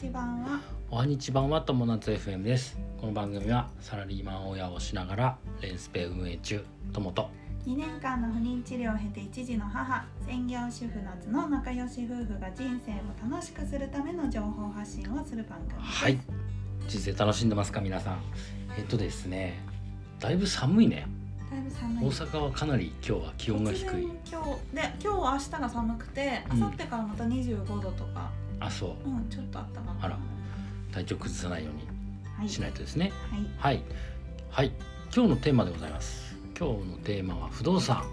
ち版は？おはにちばんは友達 FM です。この番組はサラリーマン親をしながらレンスペ運営中友と。2年間の不妊治療を経て一児の母専業主婦夏の仲良し夫婦が人生を楽しくするための情報発信をする番組です。はい。人生楽しんでますか皆さん。えっとですねだいぶ寒いね。だいぶ寒い。大阪はかなり今日は気温が低い。今日で今日明日が寒くてうん。明後日からまた25度とかあそう。うん、ちょっとあったかなあら。体調崩さないようはい。にしないとですね。はい。はい。はい。今日のテーマでございます。今日のテーマは不動産。は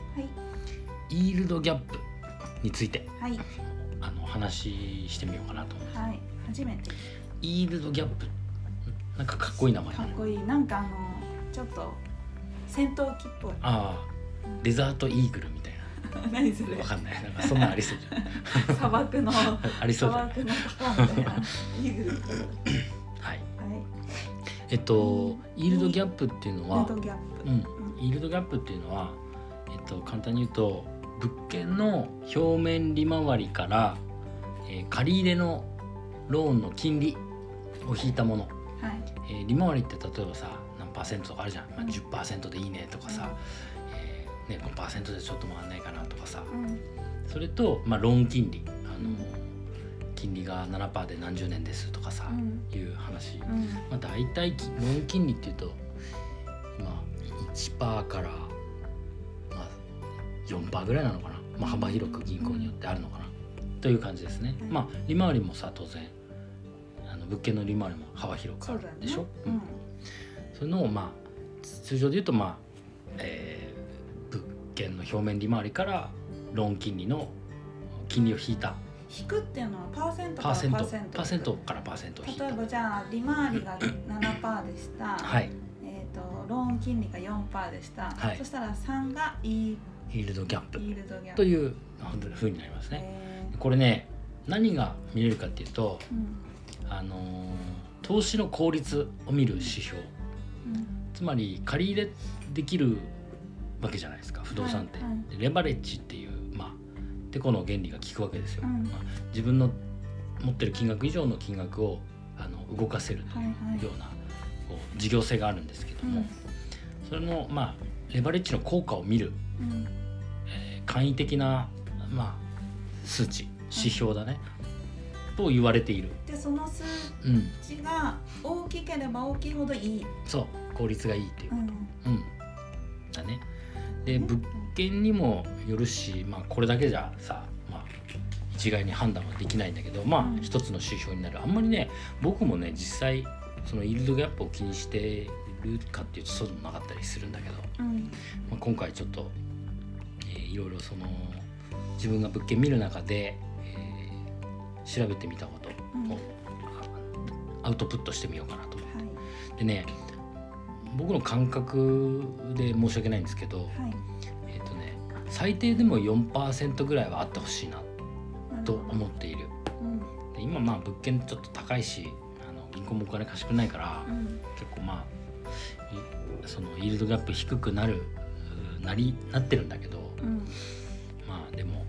い。イールドギャップについて。はい。あの話してみようかなと思いますはい。初めて。イールドギャップ。なんかかっこいい名前かっこいい。なんかあのちょっと戦闘機っぽい。ああ。デザートイーグルみたい 何それ。なわかんない。なんかそんなんありそうじゃん。砂漠の ありそう砂じゃない漠のパンみたいな。イーグルはい。はい。えっとイールドギャップっていうのはルートギャップ。うん。イールドギャップっていうのはえっと簡単に言うと物件の表面利回りから、えー借り入れのローンの金利を引いたもの、はい。えー利回りって例えばさ何パーセントとかあるじゃん、まあ、うん10%でいいねとかさ、えーね、5%でちょっと回んないかなとかさ。うん。それと、まあ、ローン金利。あの、うん。金利が7%で何十年ですとかさ、うん。いう話、うん。まあ、大体きローン金利っていうと今1%から、まあ、4%ぐらいなのかな、まあ、幅広く銀行によってあるのかな、という感じですね、うん。まあ利回りもさ当然あの物件の利回りも幅広くあるでしょ。ううん。ん。そのをまあ通常で言うとまあ、えー物件の表面利回りからローン金利の金利を引いた。引くっていうのはパーセントからパーセント。パーセント。パーセントからパーセントを引いた。例えばじゃあ利回りが 7%でした、はい。えー、とローン金利が4%でした、はい。そしたら3がイーイールドギャップ。イールドギャップ。というふうになりますね。えこれね何が見れるかっていうと、ーうん。あのー投資の効率を見る指標。うん。つまり借り入れできるわけじゃないですか不動産って、はい。はいでレバレッジっていうまあてこの原理が効くわけですよ、うん。まあ、自分の持ってる金額以上の金額をあの動かせるとはいはい。いうようなこう事業性があるんですけども、うんそれのまあレバレッジの効果を見る、うん。えー簡易的な、まあ、数値指標だね、と言われている、でその数うん、値が大きければ大きいほどいい、そう効率がいいっていううん。うん、だね。で物件にもよるし、まあ、これだけじゃさ、まあ、一概に判断はできないんだけどまあ、うん。一つの指標になる。あんまりね僕もね実際そのイールドギャップを気にしてるかっていうとそうでもなかったりするんだけど、うん。まあ、今回ちょっと、えーいろいろその自分が物件見る中で、えー調べてみたことうん。を、あアウトプットしてみようかなと思はい。ってでね僕の感覚で申し訳ないんですけど、はい。えっ、とね最低でも4%ぐらいはあってほしいなと思っている。うん。で今まあ物件ちょっと高いしあの銀行もお金貸してくれないから、うん。結構まあいそのイールドギャップ低くなるうなりなってるんだけどうん。まあでも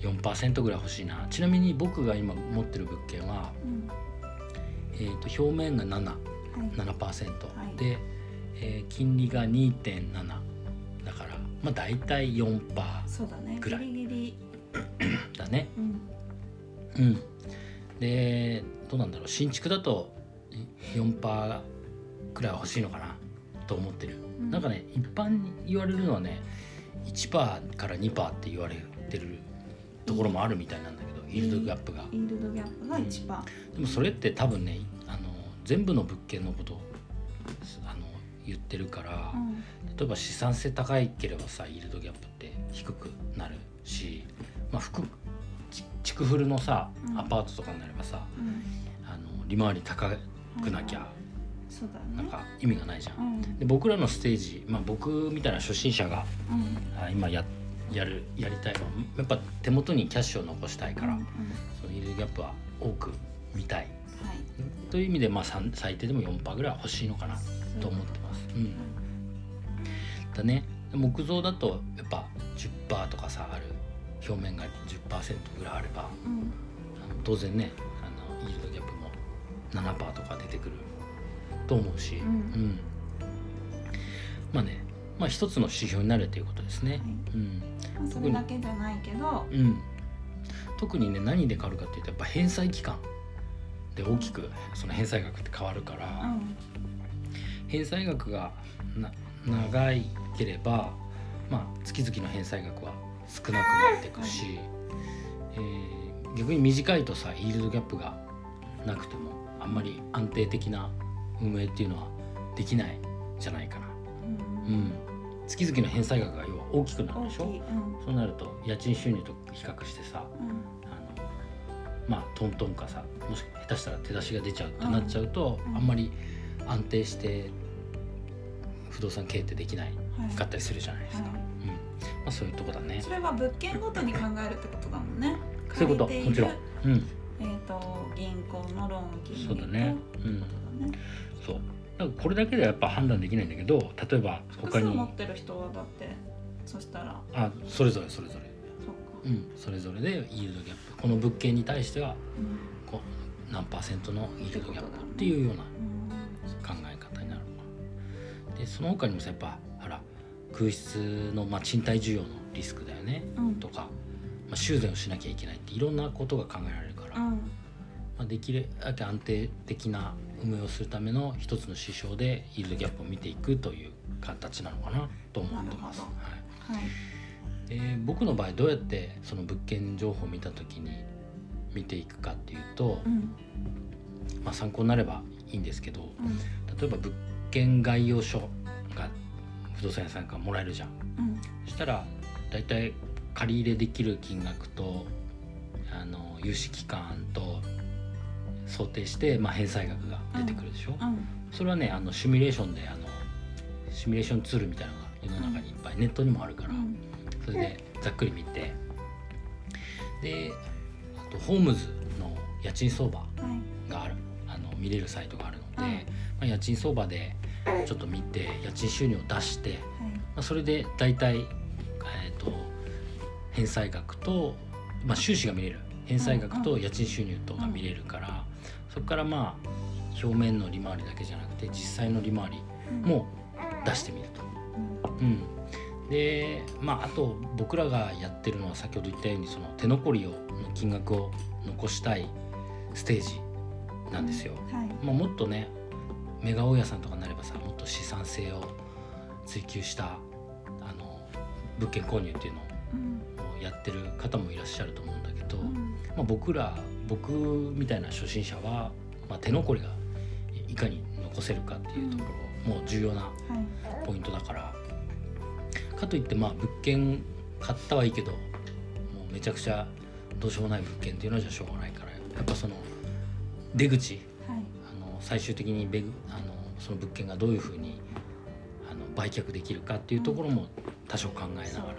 4%ぐらい欲しいな。ちなみに僕が今持ってる物件は、うん。えー、と表面が7はい。7%、はい。で、えー金利が2.7だからまあ大体4%そうだね。ぐらい。ギリギリ。だね。うん。うん。でどうなんだろう。新築だと4%くらいは欲しいのかな？と思ってる、うん。なんかね一般に言われるのはね1%から2%って言われてるところもあるみたいなんだけど、イールドギャップがイー。ルドギャップが1%パでもそれって多分ねあの全部の物件のこと言ってるから、うん。例えば資産性高いければさイールドギャップって低くなるし、まあ、服ち築古のさうん。アパートとかになればさ、うん。あの利回り高くなきゃね。なんか意味がないじゃん。うん。で僕らのステージ、まあ、僕みたいな初心者がうん。あ今ややるやりたいのはやっぱ手元にキャッシュを残したいから、うんうん。そのイールドギャップは多く見たい。はい。という意味で、まあ、最低でも4%ぐらいは欲しいのかなと思ってます。うん。だね。木造だとやっぱ10%とかさある。表面が10%ぐらいあればうん。あの当然ねあのイールドギャップも7%とか出てくると思うし、うん。うん。まあねまあ一つの指標になるということですね。うん。まあそれだけじゃないけど。うん、特にね何で変わるかっていうとやっぱ返済期間で大きくその返済額って変わるから、うん返済額がな長いければ、まあ、月々の返済額は少なくなっていくし、えー逆に短いとさイールドギャップがなくてもあんまり安定的な運営っていうのはできないじゃないかな。うん。うん、月々の返済額が要は大きくなるでしょ？うん。そうなると家賃収入と比較してさうん。あのまあトントンかさもし下手したら手出しが出ちゃうってなっちゃうと、うん。あんまり安定して不動産経営ってできないはい。かったりするじゃないですか、はい。うん。まあ、そういうとこだね。それは物件ごとに考えるってことだもんね。そういうこともちろん。うん。えー、と銀行のローン金利そうだね。うん。そう。だからこれだけではやっぱ判断できないんだけど例えば他に。持ってる人はだってそしたら。あそれぞれそれぞれ。うん。それぞれでイールドギャップこの物件に対してはうん。こう何パーセントのイールドギャップっていうようなうん考え方になるのか。なでその他にもさやっぱほら空室の、まあ、賃貸需要のリスクだよね、うん。とか、まあ、修繕をしなきゃいけないっていろんなことが考えられるから、まうん。あ、できるだけ安定的な運営をするための一つの指標でイールドギャップを見ていくという形なのかなと思ってます。なはいはい。で僕の場合どうやってその物件情報を見た時に見ていくかっていうと、うん。まあ、参考になればいいんですけどうん。例えば物件概要書が不動産屋さんからもらえるじゃん。うん。そしたら大体借り入れできる金額とあの融資期間と想定して、まあ、返済額が出てくるでしょ、うん。それはねあのシミュレーションであのシミュレーションツールみたいなのが世の中にいっぱい。ネットにもあるから、うん。それでざっくり見て。であとホームズの家賃相場見れるサイトがあるので、うんまあ、家賃相場でちょっと見て家賃収入を出して、はい。まあ、それで大体、えー、と返済額と、まあ、収支が見れる。返済額と家賃収入とが見れるから、そこからまあ表面の利回りだけじゃなくて実際の利回りも出してみると。うん。うん、でまああと僕らがやってるのは先ほど言ったようにその手残りをの金額を残したいステージなんですよ。はい。まあ、もっとねメガ大家さんとかになればさもっと資産性を追求したあの物件購入っていうのうん。をやってる方もいらっしゃると思うんだけど、うん。まあ、僕ら僕みたいな初心者は、まあ、手残りがいかに残せるかっていうところも重要なはい。ポイントだから。かといってまあ物件買ったはいいけどもうめちゃくちゃどうしようもない物件っていうのはじゃしょうがないからやっぱその出口はいあの最終的にベグあのその物件がどういうふうにあの売却できるかっていうところも多少考えながら、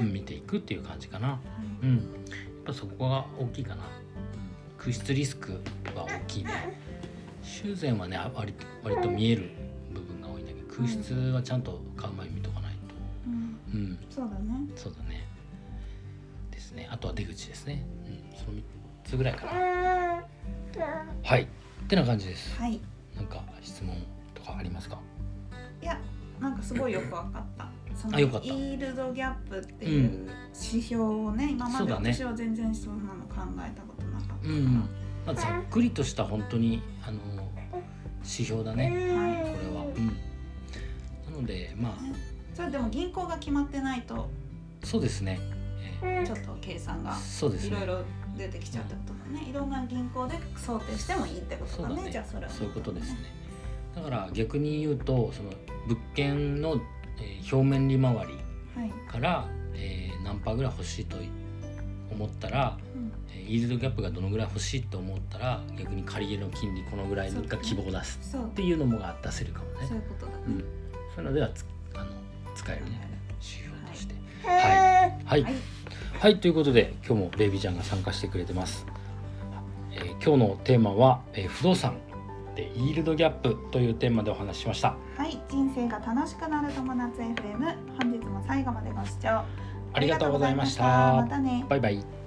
うん見ていくっていう感じかな。はいうん、やっぱそこが大きいかな。空室リスクは大きいね。修繕はねあ割と割と見える部分が多いんだけど空室はちゃんと買う前に見とかないと。うんうん、そうだねそうだね。ですね。あとは出口ですね。うん、その3つぐらいかな。はい。ってな感じです。はいなんか質問とかありますか？いやなんかすごいよくわかった そのあよかったイールドギャップっていう指標をね、今まで私は全然そんなの考えたことなかったから、うんまあ、ざっくりとした本当にあの指標だね。はいこれは。うん。なのでまあそれでも銀行が決まってないとそうですね。えちょっと計算がーそうですね。いろいろ出てきちゃうってことだね。いろんな銀行で想定してもいいってことだね。ね。じゃあそれは。そういうことですね。だから逆に言うとその物件の、えー表面利回りはい、から、えー何パーぐらい欲しいと思ったら、うん。えーイールドギャップがどのぐらい欲しいと思ったら逆に借り入れの金利このぐらいが希望を出すそうっていうのもが出せるかもね。そう。いうことだね、うん、そういうのではつあの使えるね。指標として。はい、はい。はいはい、ということで今日もベイビーちゃんが参加してくれてます。えー今日のテーマは、えー不動産でイールドギャップというテーマでお話ししました。はい、人生が楽しくなる友達 FM 本日も最後までご視聴ありがとうございましたありがとうございましたまたねバイバイ。